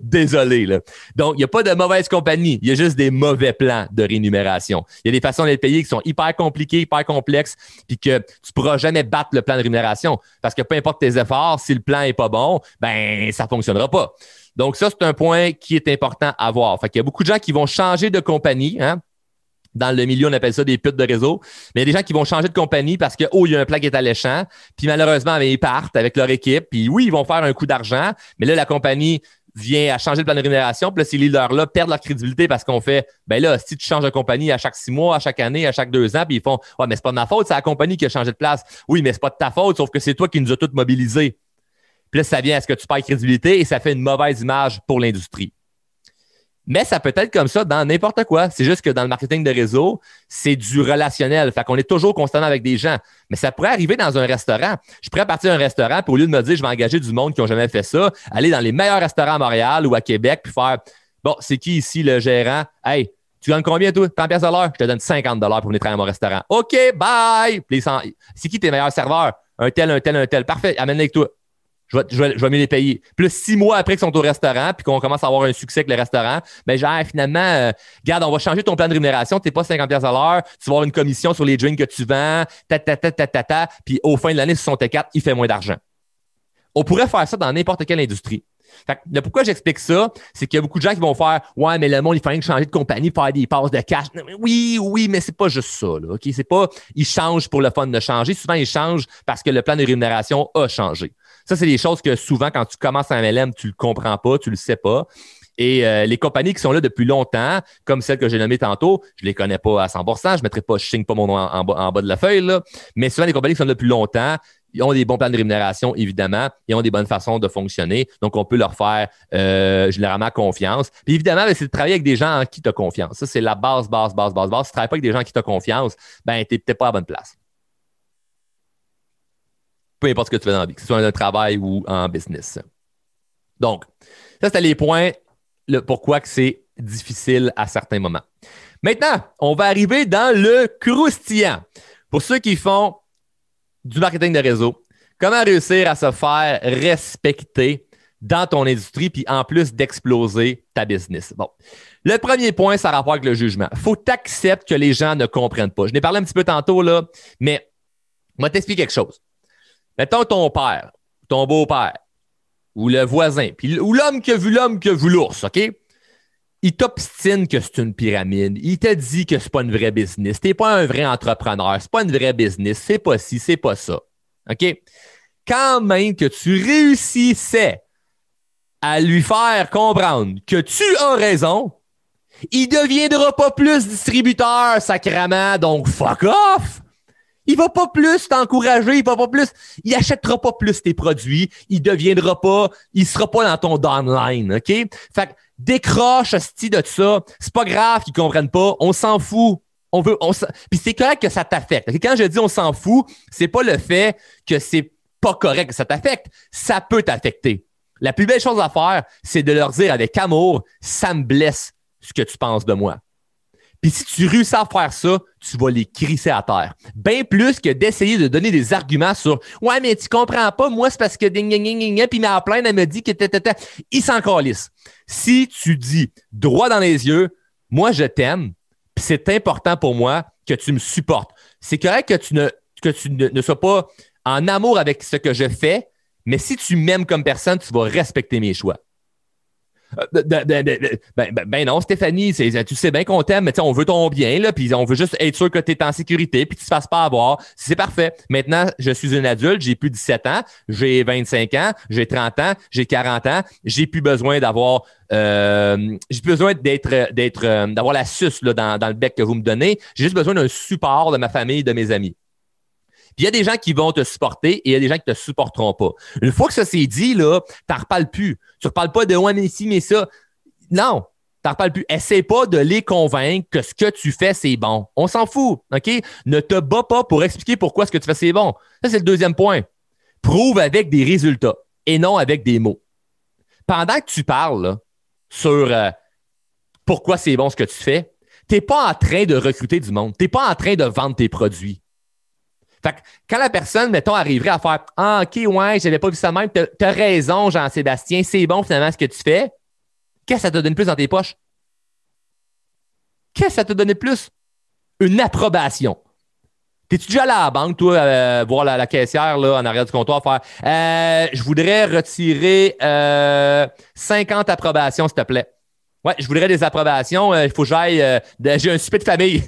Désolé. Là. Donc, il n'y a pas de mauvaise compagnie. Il y a juste des mauvais plans de rémunération. Il y a des façons d'être payé qui sont hyper compliquées, hyper complexes, puis que tu ne pourras jamais battre le plan de rémunération. Parce que peu importe tes efforts, si le plan n'est pas bon, ben ça ne fonctionnera pas. Donc, ça, c'est un point qui est important à voir. Fait qu'il y a beaucoup de gens qui vont changer de compagnie. Hein? Dans le milieu, on appelle ça des putes de réseau. Mais il y a des gens qui vont changer de compagnie parce que, oh, il y a un plan qui est alléchant. Puis malheureusement, ben, ils partent avec leur équipe. Puis oui, ils vont faire un coup d'argent. Mais là, la compagnie vient à changer de plan de rémunération. Puis là, ces leaders-là perdent leur crédibilité parce qu'on fait, ben là, si tu changes de compagnie à chaque six mois, à chaque année, à chaque deux ans, puis ils font, ouais, mais c'est pas de ma faute, c'est la compagnie qui a changé de place. Oui, mais c'est pas de ta faute, sauf que c'est toi qui nous as tous mobilisés. Puis là, ça vient à ce que tu perds crédibilité et ça fait une mauvaise image pour l'industrie. Mais ça peut être comme ça dans n'importe quoi. C'est juste que dans le marketing de réseau, c'est du relationnel. Fait qu'on est toujours constamment avec des gens. Mais ça pourrait arriver dans un restaurant. Je pourrais partir à un restaurant, puis au lieu de me dire je vais engager du monde qui n'ont jamais fait ça, aller dans les meilleurs restaurants à Montréal ou à Québec, puis faire Bon, c'est qui ici le gérant? Hey, tu gagnes combien, toi? 30 pièces à l'heure? Je te donne 50 pour venir travailler à mon restaurant. OK, bye! C'est qui tes meilleurs serveurs? Un tel, un tel, un tel. Parfait, amène-les avec toi. Je vais, je, les payer. Plus six mois après qu'ils sont au restaurant, puis qu'on commence à avoir un succès avec le restaurant, ben genre, finalement, euh, regarde, on va changer ton plan de rémunération. Tu n'es pas 50$ à l'heure, tu vas avoir une commission sur les drinks que tu vends, ta, ta, ta, ta, ta, ta puis au fin de l'année, 64, il fait moins d'argent. On pourrait faire ça dans n'importe quelle industrie. Pourquoi j'explique ça, c'est qu'il y a beaucoup de gens qui vont faire Ouais, mais le monde, il fallait changer de compagnie, faire des passes de cash. Oui, oui, mais c'est pas juste ça. Là? C'est pas ils changent pour le fun de changer. Souvent, ils changent parce que le plan de rémunération a changé. Ça, c'est des choses que souvent, quand tu commences en MLM, tu le comprends pas, tu le sais pas. Et euh, les compagnies qui sont là depuis longtemps, comme celles que j'ai nommées tantôt, je les connais pas à 100% je ne mettrai pas, je signe pas mon nom en, bas, de la feuille, là, mais souvent les compagnies qui sont là depuis longtemps, ils ont des bons plans de rémunération, évidemment. Ils ont des bonnes façons de fonctionner. Donc, on peut leur faire euh, généralement confiance. Puis évidemment, c'est de travailler avec des gens en qui tu as confiance. Ça, c'est la base, base, base, base, base. Si tu ne travailles pas avec des gens en qui tu as confiance, ben, tu n'es peut-être pas à la bonne place. Peu importe ce que tu fais dans la vie, que ce soit un travail ou en business. Donc, ça, c'était les points, le pourquoi que c'est difficile à certains moments. Maintenant, on va arriver dans le croustillant. Pour ceux qui font du marketing de réseau. Comment réussir à se faire respecter dans ton industrie, puis en plus d'exploser ta business? Bon. Le premier point, ça a rapport avec le jugement. Il faut t'accepter que les gens ne comprennent pas. Je n'ai parlé un petit peu tantôt, là, mais moi t'expliquer quelque chose. Mettons ton père, ton beau-père, ou le voisin, ou l'homme qui a vu l'homme qui a vu l'ours, OK? il t'obstine que c'est une pyramide. Il te dit que c'est pas une vraie business. T'es pas un vrai entrepreneur. C'est pas une vraie business. C'est pas ci, c'est pas ça. OK? Quand même que tu réussissais à lui faire comprendre que tu as raison, il deviendra pas plus distributeur sacrament, donc fuck off! Il va pas plus t'encourager, il va pas plus, il achètera pas plus tes produits, il deviendra pas, il sera pas dans ton downline, OK? Fait que décroche sti de ça. C'est pas grave qu'ils comprennent pas. On s'en fout. On veut, Puis c'est correct que ça t'affecte. Quand je dis on s'en fout, c'est pas le fait que c'est pas correct que ça t'affecte. Ça peut t'affecter. La plus belle chose à faire, c'est de leur dire avec amour, ça me blesse ce que tu penses de moi. Puis si tu réussis à faire ça, tu vas les crisser à terre. Bien plus que d'essayer de donner des arguments sur Ouais, mais tu comprends pas, moi, c'est parce que ding, ding, ding, ding, puis ma pleine, elle me dit que il s'en. Si tu dis droit dans les yeux, moi, je t'aime, puis c'est important pour moi que tu me supportes. C'est correct que tu ne, que tu ne sois pas en amour avec ce que je fais, mais si tu m'aimes comme personne, tu vas respecter mes choix. Euh, ben, ben, ben, non, Stéphanie, tu sais bien qu'on t'aime, mais on veut ton bien, puis on veut juste être sûr que tu es en sécurité, puis tu te fasses pas avoir. C'est parfait. Maintenant, je suis une adulte, j'ai plus de 17 ans, j'ai 25 ans, j'ai 30 ans, j'ai 40 ans, j'ai plus besoin d'avoir euh, j'ai besoin d'être d'être euh, d'avoir la suce dans, dans le bec que vous me donnez. J'ai juste besoin d'un support de ma famille, de mes amis. Il y a des gens qui vont te supporter et il y a des gens qui te supporteront pas. Une fois que ça s'est dit, là, t'en reparles plus. Tu reparles pas de ouais, mais si, mais ça. Non, t'en reparles plus. Essaie pas de les convaincre que ce que tu fais, c'est bon. On s'en fout, OK? Ne te bats pas pour expliquer pourquoi ce que tu fais, c'est bon. Ça, c'est le deuxième point. Prouve avec des résultats et non avec des mots. Pendant que tu parles sur euh, pourquoi c'est bon ce que tu fais, tu n'es pas en train de recruter du monde. Tu n'es pas en train de vendre tes produits. Fait que quand la personne, mettons, arriverait à faire Ah, OK, ouais, j'avais pas vu ça même, t'as as raison, Jean-Sébastien, c'est bon finalement ce que tu fais, qu'est-ce que ça t'a donné plus dans tes poches? Qu'est-ce que ça t'a donné plus? Une approbation. T'es-tu déjà allé à la banque, toi, euh, voir la, caissière là, en arrière du comptoir, faire euh, Je voudrais retirer 50 euh, approbations, s'il te plaît? Ouais, je voudrais des approbations. Euh, il faut que j'aille. Euh, j'ai un souper de famille.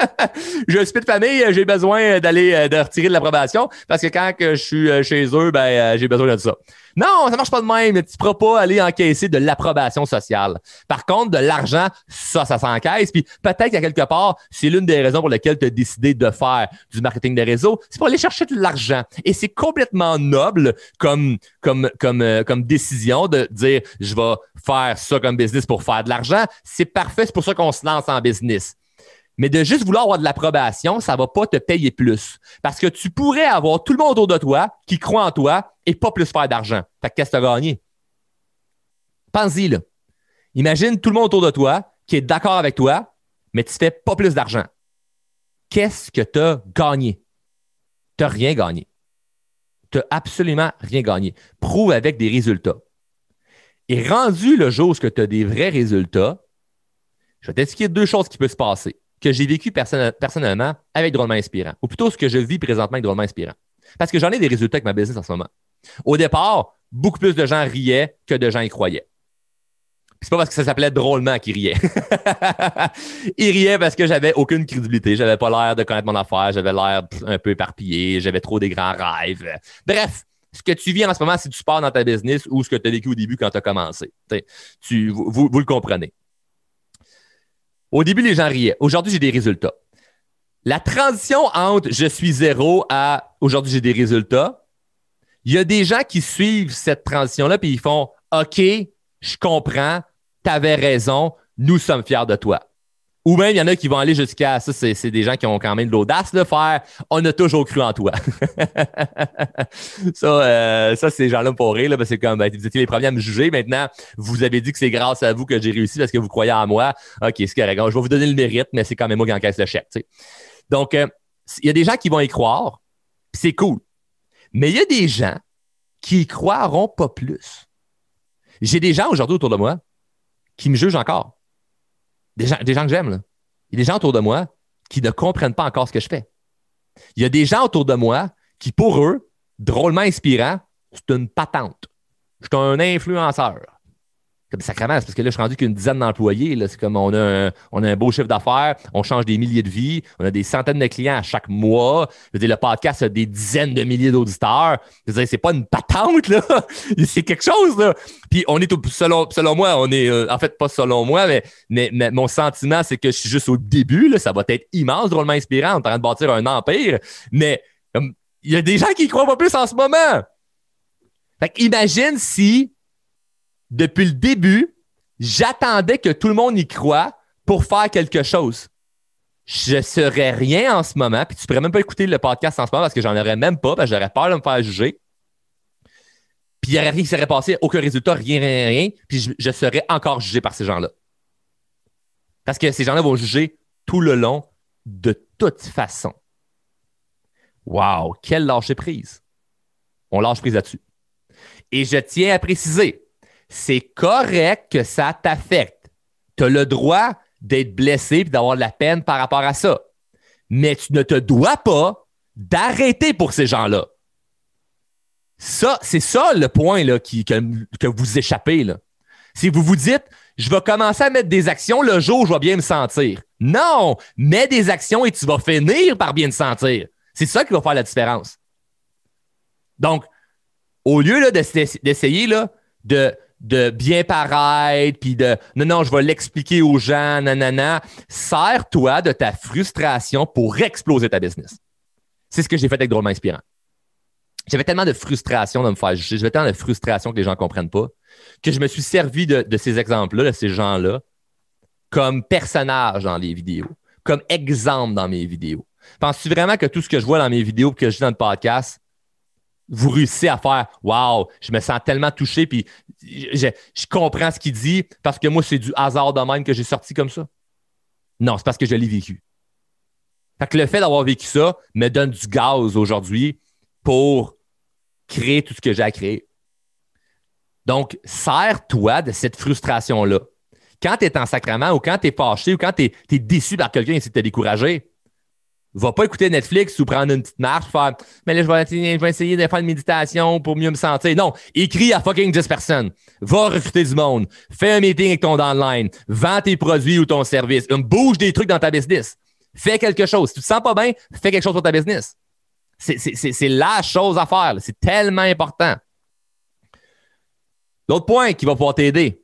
j'ai un souper de famille. J'ai besoin d'aller de retirer de l'approbation parce que quand que je suis chez eux, ben j'ai besoin de ça. Non, ça marche pas de même. Tu pourras pas aller encaisser de l'approbation sociale. Par contre, de l'argent, ça, ça s'encaisse. Puis peut-être qu'à quelque part, c'est l'une des raisons pour lesquelles tu as décidé de faire du marketing de réseau. C'est pour aller chercher de l'argent. Et c'est complètement noble comme, comme, comme, euh, comme décision de dire je vais faire ça comme business pour faire de l'argent. C'est parfait. C'est pour ça qu'on se lance en business. Mais de juste vouloir avoir de l'approbation, ça va pas te payer plus. Parce que tu pourrais avoir tout le monde autour de toi qui croit en toi et pas plus faire d'argent. Fait qu'est-ce que tu as gagné? Pense-y, là. Imagine tout le monde autour de toi qui est d'accord avec toi, mais tu fais pas plus d'argent. Qu'est-ce que tu as gagné? Tu n'as rien gagné. tu n'as absolument rien gagné. Prouve avec des résultats. Et rendu le jour où tu as des vrais résultats, je vais t'expliquer deux choses qui peuvent se passer, que j'ai vécu personnellement avec Drôlement Inspirant, ou plutôt ce que je vis présentement avec Drôlement Inspirant. Parce que j'en ai des résultats avec ma business en ce moment. Au départ, beaucoup plus de gens riaient que de gens y croyaient. C'est pas parce que ça s'appelait drôlement qu'ils riaient. Ils riaient parce que j'avais aucune crédibilité. J'avais pas l'air de connaître mon affaire. J'avais l'air un peu éparpillé. J'avais trop des grands rêves. Bref, ce que tu vis en ce moment, c'est du sport dans ta business ou ce que tu as vécu au début quand tu as commencé. Tu, vous, le comprenez. Au début, les gens riaient. Aujourd'hui, j'ai des résultats. La transition entre je suis zéro à aujourd'hui, j'ai des résultats, il y a des gens qui suivent cette transition-là puis ils font OK, je comprends, tu avais raison, nous sommes fiers de toi. Ou même, il y en a qui vont aller jusqu'à ça, c'est des gens qui ont quand même de l'audace de faire On a toujours cru en toi. ça, euh, ça c'est gens-là pour rire, c'est comme ben, vous étiez les premiers à me juger. Maintenant, vous avez dit que c'est grâce à vous que j'ai réussi parce que vous croyez en moi. OK, c'est correct. Je vais vous donner le mérite, mais c'est quand même moi qui encaisse le chèque. Donc, euh, il y a des gens qui vont y croire, c'est cool. Mais il y a des gens qui y croiront pas plus. J'ai des gens aujourd'hui autour de moi qui me jugent encore. Des gens, que j'aime. Là. Il y a des gens autour de moi qui ne comprennent pas encore ce que je fais. Il y a des gens autour de moi qui, pour eux, drôlement inspirant, c'est une patente. Je suis un influenceur comme sacrément, parce que là, je suis rendu qu'une dizaine d'employés. C'est comme on a, un, on a un beau chiffre d'affaires, on change des milliers de vies, on a des centaines de clients à chaque mois. Le podcast a des dizaines de milliers d'auditeurs. C'est pas une patente, là. c'est quelque chose, là. Puis on est, selon, selon moi, on est, euh, en fait, pas selon moi, mais, mais, mon sentiment, c'est que je suis juste au début, là. Ça va être immense, drôlement inspirant. En train de bâtir un empire. Mais, il y a des gens qui y croient pas plus en ce moment. Fait imagine si depuis le début, j'attendais que tout le monde y croit pour faire quelque chose. Je serais rien en ce moment, puis tu pourrais même pas écouter le podcast en ce moment parce que j'en aurais même pas, parce que j'aurais peur de me faire juger. Puis il n'y aurait rien qui serait passé, aucun résultat, rien, rien, rien. Puis je, serais encore jugé par ces gens-là. Parce que ces gens-là vont juger tout le long, de toute façon. Wow, quelle lâcher prise. On lâche prise là-dessus. Et je tiens à préciser, c'est correct que ça t'affecte. Tu as le droit d'être blessé et d'avoir de la peine par rapport à ça. Mais tu ne te dois pas d'arrêter pour ces gens-là. C'est ça le point là, qui, que, vous échappez. Si vous vous dites, je vais commencer à mettre des actions le jour où je vais bien me sentir. Non, mets des actions et tu vas finir par bien te sentir. C'est ça qui va faire la différence. Donc, au lieu d'essayer de de bien paraître, puis de non, non, je vais l'expliquer aux gens, nanana. Sers-toi de ta frustration pour exploser ta business. C'est ce que j'ai fait avec Drôlement Inspirant. J'avais tellement de frustration de me faire juger, j'avais tellement de frustration que les gens ne comprennent pas, que je me suis servi de, ces exemples-là, de ces gens-là, comme personnage dans les vidéos, comme exemple dans mes vidéos. Penses-tu vraiment que tout ce que je vois dans mes vidéos que je dis dans le podcast, vous réussissez à faire Waouh, je me sens tellement touché, puis je, comprends ce qu'il dit parce que moi, c'est du hasard de même que j'ai sorti comme ça. Non, c'est parce que je l'ai vécu. Fait que le fait d'avoir vécu ça me donne du gaz aujourd'hui pour créer tout ce que j'ai à créer. Donc, sers-toi de cette frustration-là. Quand tu es en sacrement ou quand tu es fâché ou quand tu es, déçu par quelqu'un et que tu découragé, va pas écouter Netflix ou prendre une petite marche, faire Mais là, je vais, essayer de faire une méditation pour mieux me sentir. Non, écris à fucking 10 personnes. Va recruter du monde. Fais un meeting avec ton downline. Vends tes produits ou ton service. Bouge des trucs dans ta business. Fais quelque chose. Si tu te sens pas bien, fais quelque chose pour ta business. C'est la chose à faire. C'est tellement important. L'autre point qui va pouvoir t'aider,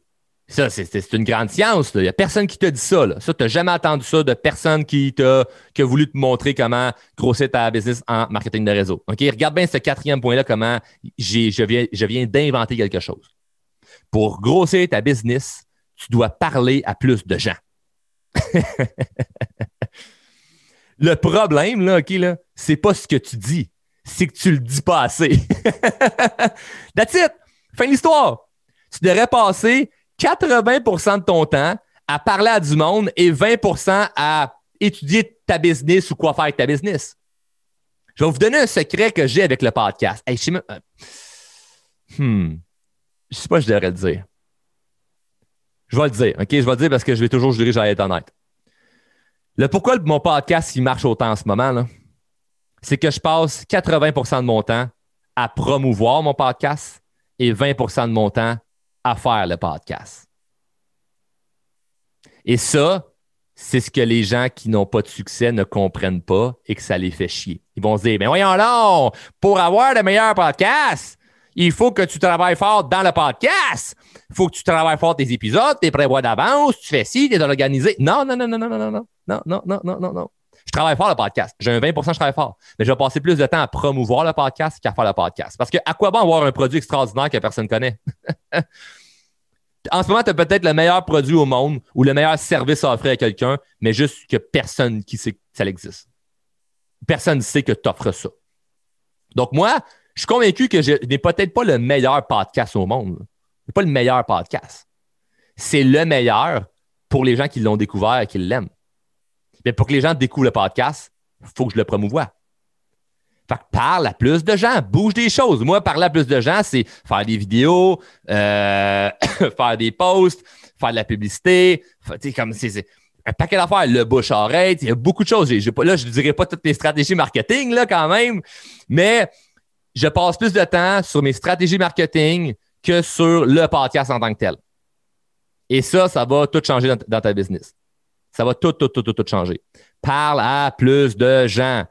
ça, c'est une grande science. Il n'y a personne qui te dit ça. Ça, tu n'as jamais entendu ça de personne qui t'a qui a voulu te montrer comment grossir ta business en marketing de réseau. Regarde bien ce quatrième point-là, comment je viens, je viens d'inventer quelque chose. Pour grossir ta business, tu dois parler à plus de gens. le problème, là, OK, là, c'est pas ce que tu dis, c'est que tu le dis pas assez. That's! Fin de l'histoire. Tu devrais passer 80% de ton temps à parler à du monde et 20% à étudier ta business ou quoi faire avec ta business. Je vais vous donner un secret que j'ai avec le podcast. je sais euh, hmm. Sais pas je devrais le dire. Je vais le dire, OK? Je vais le dire parce que je vais toujours jurer, j'allais être honnête. Le pourquoi mon podcast il marche autant en ce moment, c'est que je passe 80% de mon temps à promouvoir mon podcast et 20% de mon temps à faire le podcast. Et ça, c'est ce que les gens qui n'ont pas de succès ne comprennent pas et que ça les fait chier. Ils vont se dire, mais voyons là, pour avoir le meilleur podcast, il faut que tu travailles fort dans le podcast. Il faut que tu travailles fort tes épisodes, tu prévois d'avance, tu fais ci, tu es organisé. Non, non, non, non, non, non, non, non, non, non, non, non, non, non. Je travaille fort le podcast. J'ai un 20% je travaille fort. Mais je vais passer plus de temps à promouvoir le podcast qu'à faire le podcast. Parce que à quoi bon avoir un produit extraordinaire que personne ne connaît? en ce moment, tu as peut-être le meilleur produit au monde ou le meilleur service à offrir à quelqu'un, mais juste que personne qui sait que ça existe. Personne ne sait que tu offres ça. Donc, moi, je suis convaincu que je n'ai peut-être pas le meilleur podcast au monde. Ce pas le meilleur podcast. C'est le meilleur pour les gens qui l'ont découvert et qui l'aiment. Mais pour que les gens découvrent le podcast, il faut que je le promouvoie. Fait que parle à plus de gens, bouge des choses. Moi, parler à plus de gens, c'est faire des vidéos, euh, faire des posts, faire de la publicité. comme c'est un paquet d'affaires, le bouche oreille, il y a beaucoup de choses. là, je ne dirais pas toutes les stratégies marketing là, quand même, mais je passe plus de temps sur mes stratégies marketing que sur le podcast en tant que tel. Et ça, ça va tout changer dans ta business. Ça va tout, tout, tout, tout, tout changer. Parle à plus de gens.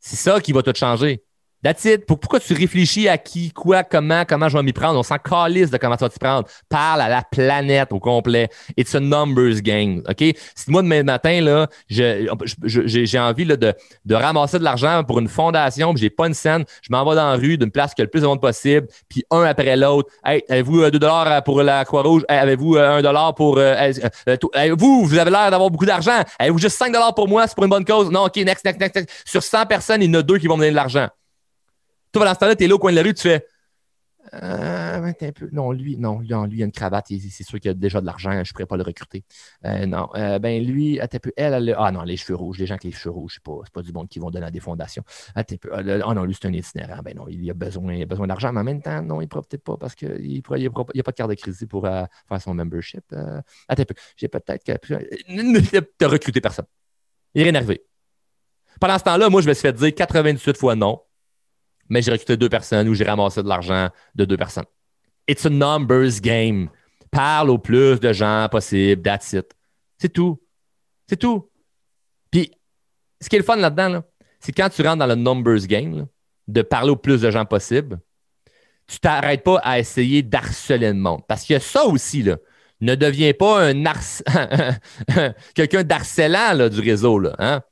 C'est ça qui va tout changer. That's it. Pourquoi tu réfléchis à qui, quoi, comment, comment je vais m'y prendre? On s'en calisse de comment tu vas t'y prendre. Parle à la planète au complet. It's a numbers game. OK? Si moi, demain matin, là, j'ai envie de, ramasser de l'argent pour une fondation, puis j'ai pas une scène, je m'en vais dans la rue d'une place qui a le plus de monde possible, puis un après l'autre. Hey, avez-vous 2 euh, dollars pour la Croix-Rouge? avez-vous euh, un dollar pour. Euh, vous, vous avez l'air d'avoir beaucoup d'argent. Avez-vous juste 5 dollars pour moi? C'est pour une bonne cause? Non, OK, next, next, next, next. Sur 100 personnes, il y en a deux qui vont me donner de l'argent. Toi, pendant ce temps-là, tu es là au coin de la rue, tu fais euh, un peu. Non, lui, non, lui, lui, il a une cravate, c'est sûr qu'il a déjà de l'argent, je ne pourrais pas le recruter. Euh, non. Euh, ben lui, un peu, elle, elle, ah non, les cheveux rouges, les gens avec les cheveux rouges, c'est pas, pas du monde qui vont donner à des fondations. un peu. Ah non, lui, c'est un itinérant. Ben non, il a besoin, il a besoin d'argent, mais en même temps, non, il ne pourra peut-être pas parce qu'il n'y a, pas de carte de crédit pour faire son membership. un peu. J'ai peut-être que. recruté personne. Il n'est rien arrivé. Pendant ce temps-là, moi, je me suis fait dire 98 fois non mais j'ai recruté deux personnes ou j'ai ramassé de l'argent de deux personnes. It's a numbers game. Parle au plus de gens possible. That's it. C'est tout. C'est tout. Puis, ce qui est le fun là-dedans, c'est quand tu rentres dans le numbers game, de parler au plus de gens possible, tu t'arrêtes pas à essayer d'harceler le monde. Parce a ça aussi, là. Ne deviens pas un quelqu'un d'harcelant du réseau. Là, hein?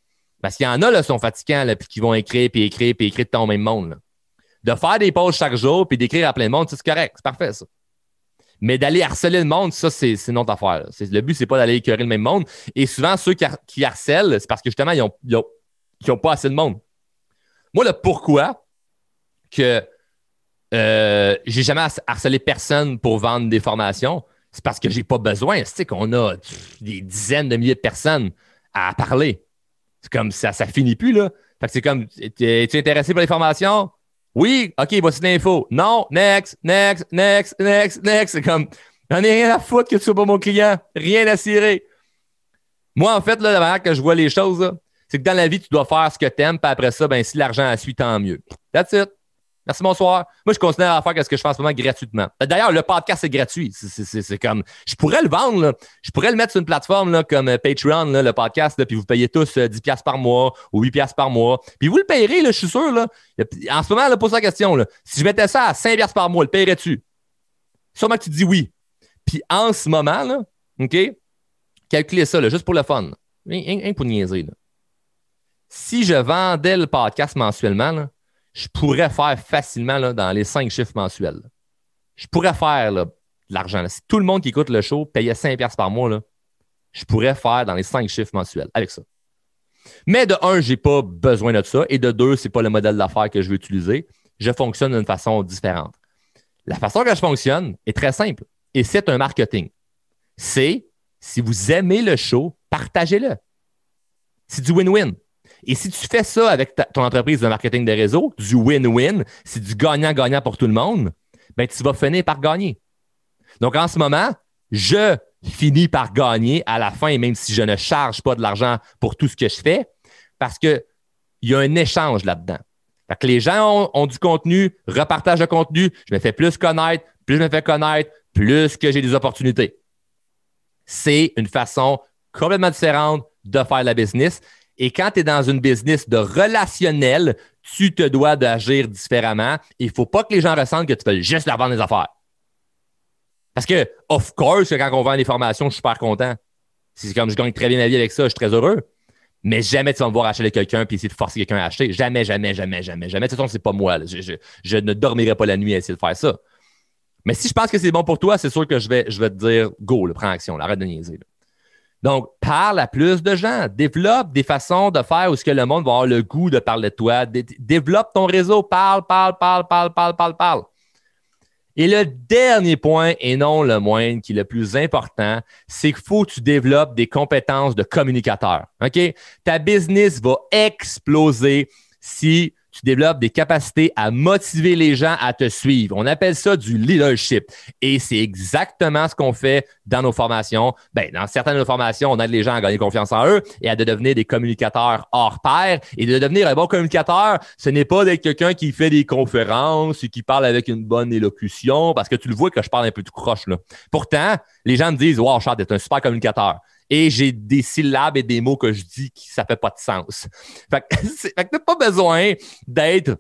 Parce qu'il y en a qui sont fatigants, puis qui vont écrire, puis écrire, puis écrire de ton même monde. De faire des pauses chaque jour, puis d'écrire à plein de monde, c'est correct, c'est parfait, ça. Mais d'aller harceler le monde, ça, c'est notre affaire. Le but, c'est pas d'aller écœurer le même monde. Et souvent, ceux qui, harcèlent, c'est parce que justement, ils n'ont pas assez de monde. Moi, le pourquoi que euh, j'ai jamais harcelé personne pour vendre des formations, c'est parce que j'ai pas besoin. C'est qu'on a des dizaines de milliers de personnes à parler. C'est comme ça, ça finit plus, là. Fait que c'est comme, es-tu intéressé pour les formations? Oui, OK, voici l'info. Non, next, next, next, next, next. C'est comme, j'en ai rien à foutre que tu sois pas mon client. Rien à cirer. Moi, en fait, là, la manière que je vois les choses, c'est que dans la vie, tu dois faire ce que tu aimes, puis après ça, ben, si l'argent suit, tant mieux. That's it. Merci, bonsoir. Moi, je continue à faire ce que je fais en ce moment gratuitement. D'ailleurs, le podcast est gratuit. C'est comme. Je pourrais le vendre, Je pourrais le mettre sur une plateforme là, comme euh, Patreon, là, le podcast, puis vous payez tous 10$ euh, par mois ou 8$ par mois. Puis vous le payerez, là, je suis sûr. Là. En ce moment, là, pose la question. Là. Si je mettais ça à 5$ par mois, le payerais-tu? Sûrement que tu dis oui. Puis en ce moment, là, OK? Calculez ça, là, juste pour le fun. Rien pour niaiser. Là. Si je vendais le podcast mensuellement, là, je pourrais faire facilement là, dans les cinq chiffres mensuels. Je pourrais faire de l'argent. Si tout le monde qui écoute le show payait 5$ par mois, là, je pourrais faire dans les cinq chiffres mensuels avec ça. Mais de un, je n'ai pas besoin de ça. Et de deux, ce n'est pas le modèle d'affaires que je veux utiliser. Je fonctionne d'une façon différente. La façon que je fonctionne est très simple. Et c'est un marketing. C'est si vous aimez le show, partagez-le. C'est du win-win. Et si tu fais ça avec ton entreprise de marketing de réseau, du win-win, c'est du gagnant-gagnant pour tout le monde, ben, tu vas finir par gagner. Donc, en ce moment, je finis par gagner à la fin, même si je ne charge pas de l'argent pour tout ce que je fais, parce qu'il y a un échange là-dedans. Les gens ont, du contenu, repartagent le contenu, je me fais plus connaître, plus je me fais connaître, plus que j'ai des opportunités. C'est une façon complètement différente de faire la business. Et quand tu es dans une business de relationnel, tu te dois d'agir différemment. Il ne faut pas que les gens ressentent que tu fais juste la vendre des affaires. Parce que, of course, quand on vend des formations, je suis super content. C'est comme je gagne très bien ma vie avec ça, je suis très heureux. Mais jamais tu vas me voir acheter quelqu'un puis essayer de forcer quelqu'un à acheter. Jamais, jamais, jamais, jamais, jamais. De toute façon, c'est pas moi. Je, ne dormirai pas la nuit à essayer de faire ça. Mais si je pense que c'est bon pour toi, c'est sûr que je vais, je vais te dire go, prends action, arrête de niaiser. Donc, parle à plus de gens. Développe des façons de faire où ce que le monde va avoir le goût de parler de toi. développe ton réseau. Parle, parle, parle, parle, parle, parle, parle. Et le dernier point, et non le moindre, qui est le plus important, c'est qu'il faut que tu développes des compétences de communicateur. OK? Ta business va exploser si tu développes des capacités à motiver les gens à te suivre. On appelle ça du leadership. Et c'est exactement ce qu'on fait dans nos formations. Ben, dans certaines de nos formations, on aide les gens à gagner confiance en eux et à devenir des communicateurs hors pair. Et de devenir un bon communicateur, ce n'est pas d'être quelqu'un qui fait des conférences et qui parle avec une bonne élocution, parce que tu le vois que je parle un peu tout croche. Là. Pourtant, les gens me disent Wow, Charles, t'es un super communicateur et j'ai des syllabes et des mots que je dis qui ça fait pas de sens. Fait que, fait que t'as pas besoin d'être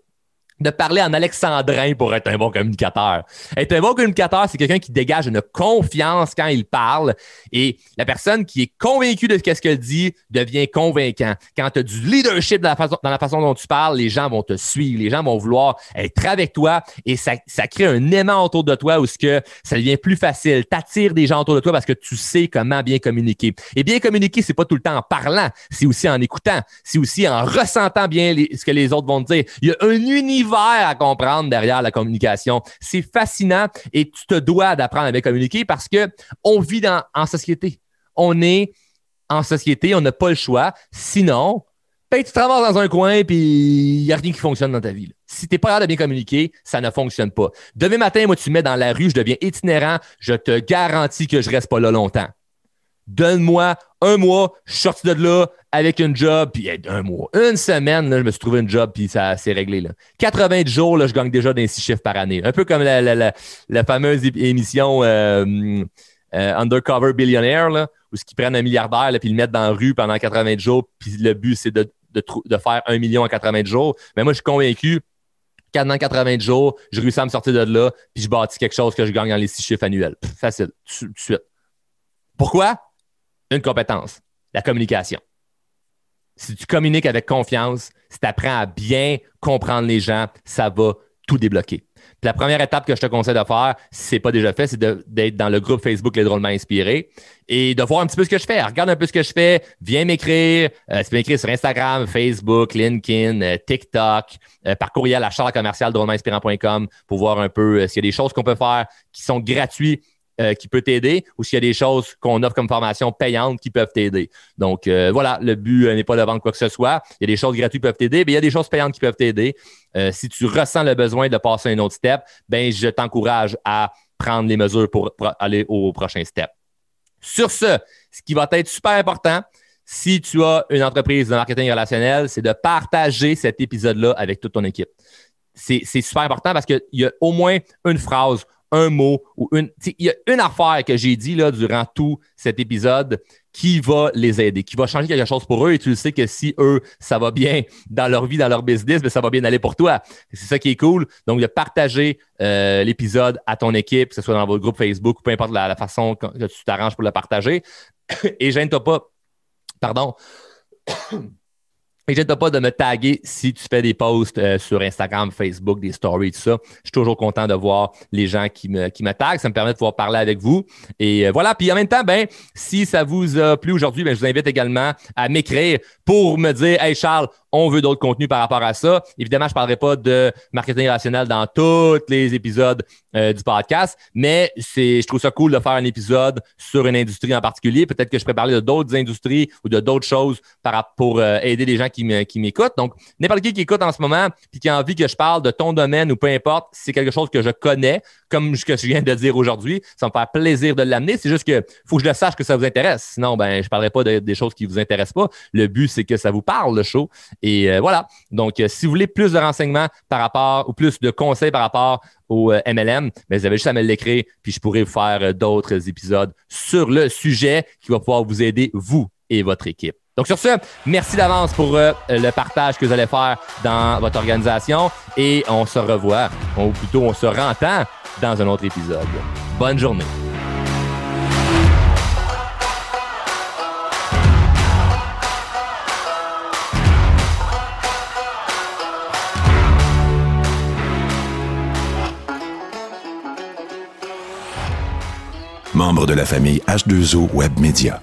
de parler en alexandrin pour être un bon communicateur. Être un bon communicateur, c'est quelqu'un qui dégage une confiance quand il parle et la personne qui est convaincue de ce qu'elle dit devient convaincant. Quand tu as du leadership dans la, façon, dans la façon dont tu parles, les gens vont te suivre, les gens vont vouloir être avec toi et ça, ça crée un aimant autour de toi où ce que ça devient plus facile. T'attires des gens autour de toi parce que tu sais comment bien communiquer. Et bien communiquer, c'est pas tout le temps en parlant, c'est aussi en écoutant, c'est aussi en ressentant bien ce que les autres vont te dire. Il y a un univers à comprendre derrière la communication. C'est fascinant et tu te dois d'apprendre à bien communiquer parce que on vit dans, en société. On est en société, on n'a pas le choix. Sinon, ben, tu te dans un coin puis il n'y a rien qui fonctionne dans ta vie. Si tu n'es pas capable de bien communiquer, ça ne fonctionne pas. Demain matin, moi, tu me mets dans la rue, je deviens itinérant, je te garantis que je ne reste pas là longtemps. Donne-moi un mois, je suis sorti de là avec une job, puis un mois, une semaine, là, je me suis trouvé une job, puis ça s'est réglé. Là. 80 jours, là, je gagne déjà d'un six chiffres par année. Un peu comme la, la, la, fameuse émission euh, euh, Undercover Billionaire, là, où ils prennent un milliardaire, puis ils le mettent dans la rue pendant 80 jours, puis le but, c'est de, de, de, faire un million en 80 jours. Mais moi, je suis convaincu dans 80 jours, je réussis à me sortir de là, puis je bâtis quelque chose que je gagne dans les six chiffres annuels. facile, tout de suite. Pourquoi? Une compétence, la communication. Si tu communiques avec confiance, si tu apprends à bien comprendre les gens, ça va tout débloquer. la première étape que je te conseille de faire, si ce n'est pas déjà fait, c'est d'être dans le groupe Facebook Les Drôlement Inspirés et de voir un petit peu ce que je fais. Regarde un peu ce que je fais, viens m'écrire. Euh, tu peux m'écrire sur Instagram, Facebook, LinkedIn, euh, TikTok, euh, par courriel à charles-commercial-drôlementinspirant.com pour voir un peu s'il y a des choses qu'on peut faire qui sont gratuites euh, qui peut t'aider ou s'il y a des choses qu'on offre comme formation payante qui peuvent t'aider. Donc, euh, voilà, le but euh, n'est pas de vendre quoi que ce soit. Il y a des choses gratuites qui peuvent t'aider, mais il y a des choses payantes qui peuvent t'aider. si tu ressens le besoin de passer un autre step, ben je t'encourage à prendre les mesures pour, aller au prochain step. Sur ce, ce qui va être super important, si tu as une entreprise de marketing relationnel, c'est de partager cet épisode-là avec toute ton équipe. C'est super important parce qu'il y a au moins une phrase, un mot ou une. Il y a une affaire que j'ai dit là, durant tout cet épisode qui va les aider, qui va changer quelque chose pour eux. Et tu le sais que si eux, ça va bien dans leur vie, dans leur business, ben, ça va bien aller pour toi. C'est ça qui est cool. Donc, de partager euh, l'épisode à ton équipe, que ce soit dans votre groupe Facebook ou peu importe la, façon que tu t'arranges pour le partager. Et gêne-toi pas. Pardon. N'hésite pas de me taguer si tu fais des posts euh, sur Instagram, Facebook, des stories, tout ça. Je suis toujours content de voir les gens qui me, qui me taguent. Ça me permet de pouvoir parler avec vous. Et euh, voilà. Puis en même temps, ben, si ça vous a plu aujourd'hui, ben, je vous invite également à m'écrire pour me dire Hey Charles, on veut d'autres contenus par rapport à ça. Évidemment, je parlerai pas de marketing rationnel dans tous les épisodes euh, du podcast, mais c'est, je trouve ça cool de faire un épisode sur une industrie en particulier. Peut-être que je peux parler de d'autres industries ou de d'autres choses par, pour euh, aider les gens qui, m'écoutent. Donc, n'importe qui qui écoute en ce moment puis qui a envie que je parle de ton domaine ou peu importe, c'est quelque chose que je connais, comme ce que je viens de dire aujourd'hui. Ça me fait plaisir de l'amener. C'est juste que faut que je le sache que ça vous intéresse. Sinon, ben, je parlerai pas des choses qui vous intéressent pas. Le but, c'est que ça vous parle, le show. Et euh, voilà. Donc, euh, si vous voulez plus de renseignements par rapport ou plus de conseils par rapport au MLM, euh, mais vous avez juste à me l'écrire, puis je pourrai vous faire d'autres épisodes sur le sujet qui va pouvoir vous aider, vous et votre équipe. Donc sur ce, merci d'avance pour le partage que vous allez faire dans votre organisation et on se revoit, ou plutôt on se rentend dans un autre épisode. Bonne journée. membre de la famille H2O Web Media.